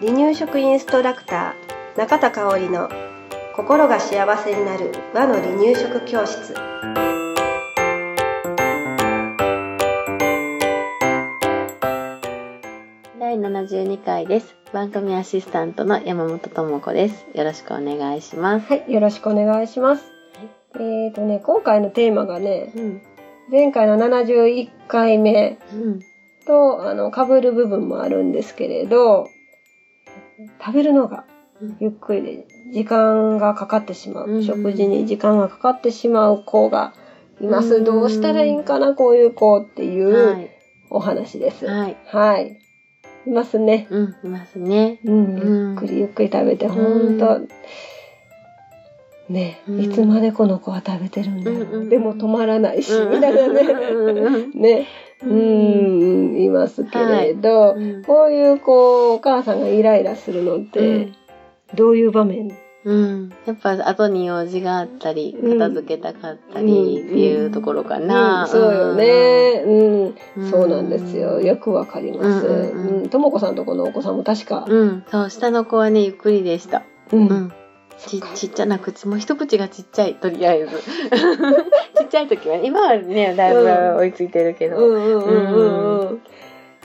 離乳食インストラクター中田香織の心が幸せになる和の離乳食教室第72回です。番組アシスタントの山本智子です。よろしくお願いします。はいよろしくお願いします、えっ、とね今回のテーマがねうん。前回の71回目うん。とあの被る部分もあるんですけれど食べるのがゆっくりで時間がかかってしまう、うん食事に時間がかかってしまう子がいます、うんどうしたらいいんかな？こういう子っていうはい。お話です。はい。はい。いますね。うん。いますね。うん、うん。ゆっくりゆっくり食べて、んほんと、ね、うんいつまでこの子は食べてるんだろう。うんうんでも止まらないし、うんみたいなね。うんね、うん、いますけれど、うんこういうこう、お母さんがイライラするのって、どういう場面？うん。やっぱ後に用事があったり、うん片付けたかったりっていうところかな。うんそうよね。うん、うんそうなんですよ。よくわかります。うんうんうんうん、ともこさんとこのお子さんも確か、うん。うん。そう、下の子はね、ゆっくりでした。うんうん。ちちっちゃな口、もう一口がちっちゃい、とりあえず。ちっちゃい時はね、今はね、だいぶ追いついてるけど。うんうんうんうんうん。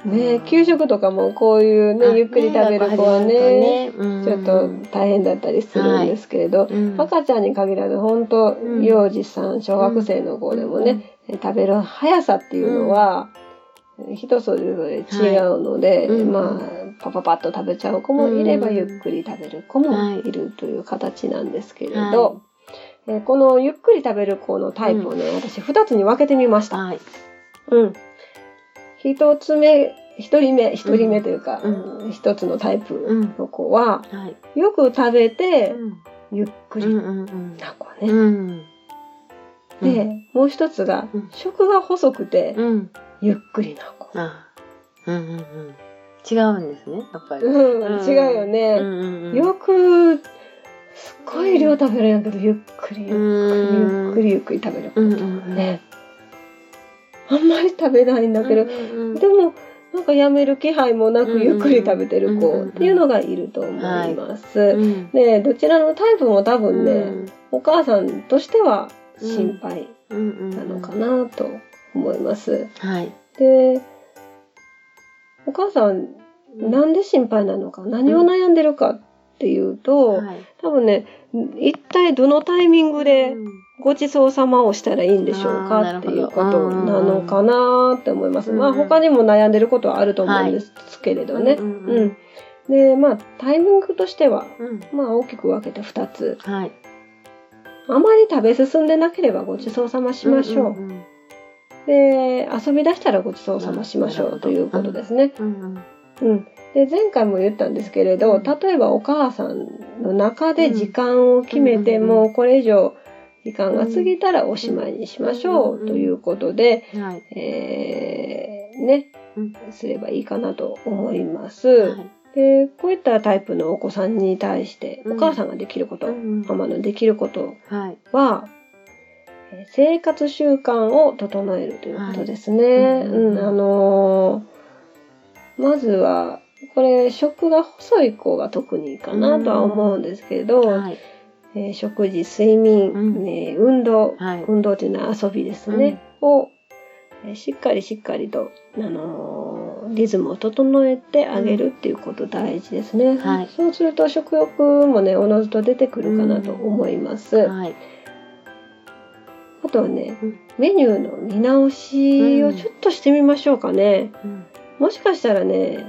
ね給食とかもこういうね、あゆっくり食べる子はね、ねうん。ちょっと大変だったりするんですけれど、うん。赤ちゃんに限らず本当、ん幼児さん、小学生の子でもね、食べる速さっていうのは、人それぞれ違うので、はいうん。まあ、パパパッと食べちゃう子もいれば、うんゆっくり食べる子もはいいるという形なんですけれど、はえーこのゆっくり食べる子のタイプをね、私二つに分けてみました。はい。うん。一つ目、一人目、一人目というか、う一つのタイプうん。の子は、はい。よく食べて、うんゆっくり。な子ね。うん。で、もう一つが、うん食が細くて、うん。ゆっくりな子。あうんうんうん。違うんですね、やっぱり。うん、違うよね。うんうんうんよく、すっごい量食べるんやけど、ゆっくり、ゆっくり、ゆっくり、ゆっくり食べる子うんうんうん。ね。あんまり食べないんだけど、うんうんうんでも、なんかやめる気配もなくうんうんゆっくり食べてる子うんうんっていうのがいると思います。うんねどちらのタイプも多分ね、うんお母さんとしては心配うんうんなのかなと思います。はい。で、お母さん、なんで心配なのか、何を悩んでるかっていうと、はい多分ね、一体どのタイミングでうんごちそうさまをしたらいいんでしょうかっていうことなのかなって思います。うんまあ他にも悩んでることはあると思うんですけれどね。はいうん。で、まあタイミングとしては、うんまあ大きく分けて2つ。はい。あまり食べ進んでなければごちそうさましましょう。んんで、遊び出したらごちそうさましましょうということですね。うんうんうん。で、前回も言ったんですけれど、うん。例えばお母さんの中で時間を決めて、うんもうこれ以上時間が過ぎたらおしまいにしましょうということで、はい。えー、ねうん、すればいいかなと思います。はい。で、こういったタイプのお子さんに対して、うん。お母さんができること、うんママのできることは生活習慣を整えるということですね。はいうん、あのーまずは、これ、食が細い子が特にかなとは思うんですけど、はい。えー食事、睡眠、うんね運動、はい。運動というのは遊びですね、を、えーしっかりしっかりと、あのーリズムを整えてあげるっていうこと大事ですね。はいそうすると食欲もね、おのずと出てくるかなと思います。はい。あとはね、うんメニューの見直しをちょっとしてみましょうかね。うんもしかしたらね、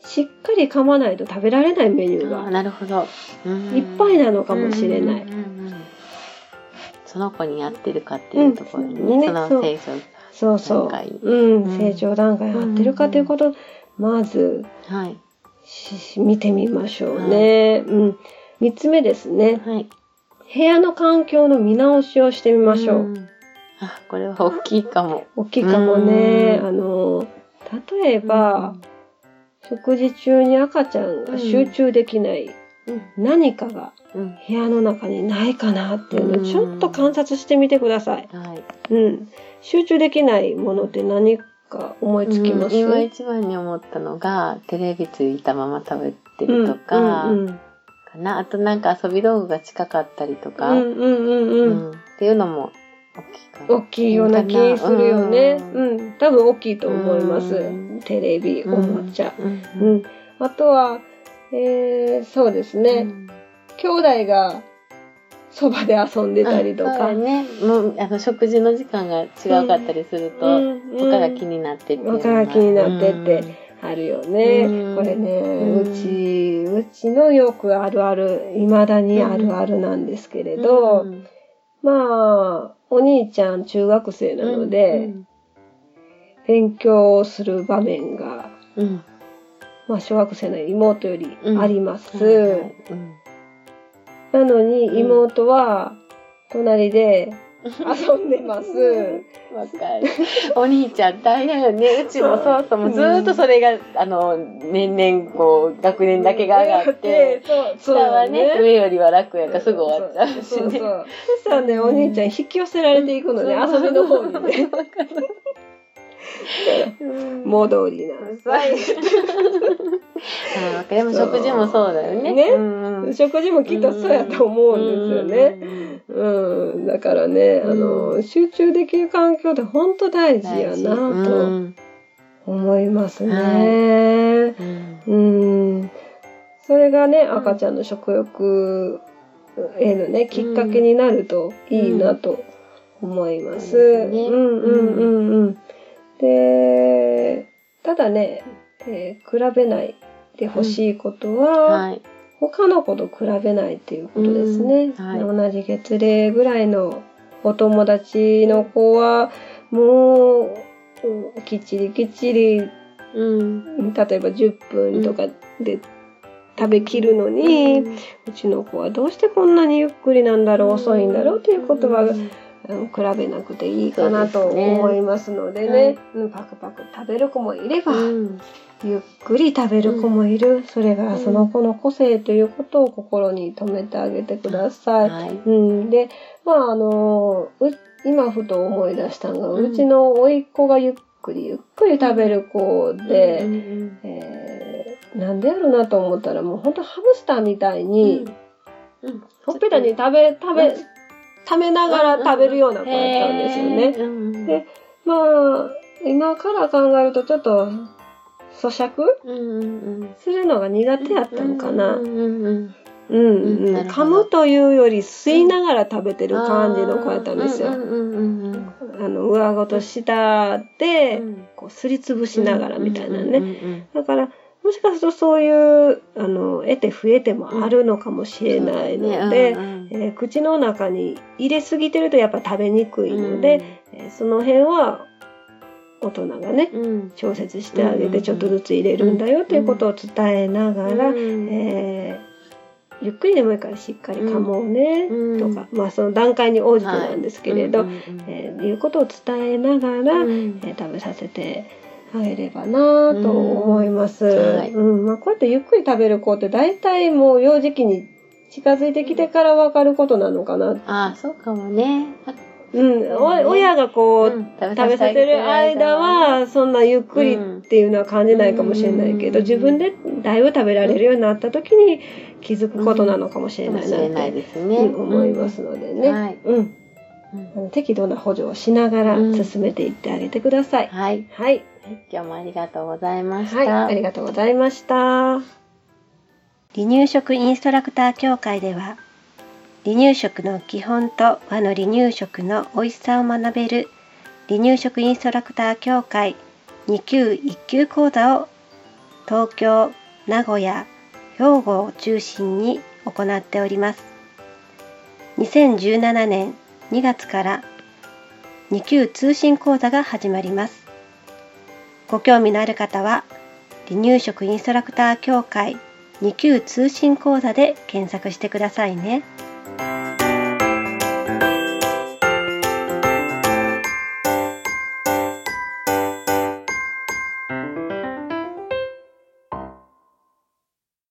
しっかり噛まないと食べられないメニューがなるほど。うんいっぱいなのかもしれない。その子に合ってるかっていうところにうんね、その成長。そうそう。うん、うん成長段階に合ってるかということを、まずはい。し見てみましょうね。うん。三つ目ですね。はい。部屋の環境の見直しをしてみましょう。んあ、これは大きいかも。大きいかもね。うんあの、例えば、食事中に赤ちゃんが集中できないうん、何かがうん、部屋の中にないかなっていうのうんをちょっと観察してみてください。はい。うん。集中できないものって何か思いつきます、うん今一番に思ったのが、テレビついたまま食べてるとか、うんうんかな。あとなんか遊び道具が近かったりとか、うんうんうんうんうんっていうのも大きいかな。大きいような気するよね。ううん、多分大きいと思いますうん。テレビ、おもちゃ。うんうん。あとは、えー、そうですね。兄弟がそばで遊んでたりとか。ね。もう、あの、食事の時間が違うかったりすると、うん他が気になってっていう他が気になってってあるよね。うん。これね、うち、うちのよくあるある、未だにあるあるなんですけれうんど、うん。まあ、お兄ちゃん中学生なので、勉強をする場面が、まあ、小学生の妹よりあります。なのに妹は隣で遊んでます。わかる。お兄ちゃん大変よね。うちもそうそう。もうずーっとそれが、あの、年々こう、学年だけが上がって、そう、下はね、上よりは楽やからすぐ終わっちゃうしね。そうそうね、お兄ちゃん引き寄せられていくのね、遊びの方にね。戻りなさい。でも食事もそうだよね。ね食事もきっとそうやと思うんですよね。うん。だからね、あの、集中できる環境って本当大事やなと思いますね。うん。それがね、ん赤ちゃんの食欲へのね、きっかけになるといいなと思います。うんうんうんうん。で、ただね、えー比べないでほしいことは、はい。他の子と比べないっていうことですね。うんはい同じ月齢ぐらいのお友達の子は、もう、うんきっちりきっちり、うん。例えば10分とかで食べきるのに、うちの子はどうしてこんなにゆっくりなんだろう、遅いんだろうということは、うん比べなくていいかなと思いますのでね、うんパクパク食べる子もいれば、うん。ゆっくり食べる子もいる、それがその子の個性ということを心に留めてあげてください。はい。うん、で、まああのう今ふと思い出したのが、うんうちの甥っ子がゆっくりゆっくり食べる子で、うんうんえーなんでやろうなと思ったらもうほんとハムスターみたいに、うん。ほっぺたに食べ、食べ、食べながら食べるような子だったんですよね。でまあ、今から考えるとちょっと咀嚼？うんうんするのが苦手やったのかな。噛むというより吸いながら食べてる感じの子やったんですよ。あの、上顎と下で、うん。こう、すりつぶしながらみたいなね。だから、もしかするとそういう、あの、得て増えてもあるのかもしれないので、うんうんえー口の中に入れすぎてるとやっぱ食べにくいので、えーその辺は大人がね、うん。調節してあげうんてちょっとずつ入れるんだよということを伝えながら、うんえーゆっくりでもいいからしっかり噛もうねうん。とか、まあその段階に応じてなんですけれど、うんうんうん。えーいうことを伝えながら、うん。えー食べさせてあげればなと思います。うんはいうんまあ、こうやってゆっくり食べる子って大体もう幼児期に近づいてきてから分かることなのかな。ああ、そうかもね。うん、お親がこう、うん食べさせてる間は、そんなゆっくりっていうのは感じないかもしれないけど、うん自分でだいぶ食べられるようになった時に気づくことなのかもしれないなってですね。うん思いますのでね。はいうん。うんあの適度な補助をしながらうん進めていってあげてください。はい。はい。今日もありがとうございましはい。た。ありがとうございました。離乳食インストラクター協会では、離乳食の基本と和の離乳食の美味しさを学べる離乳食インストラクター協会2級1級講座を東京、名古屋、兵庫を中心に行っております。2017年2月から2級通信講座が始まります。ご興味のある方は離乳食インストラクター協会2級通信講座で検索してくださいね。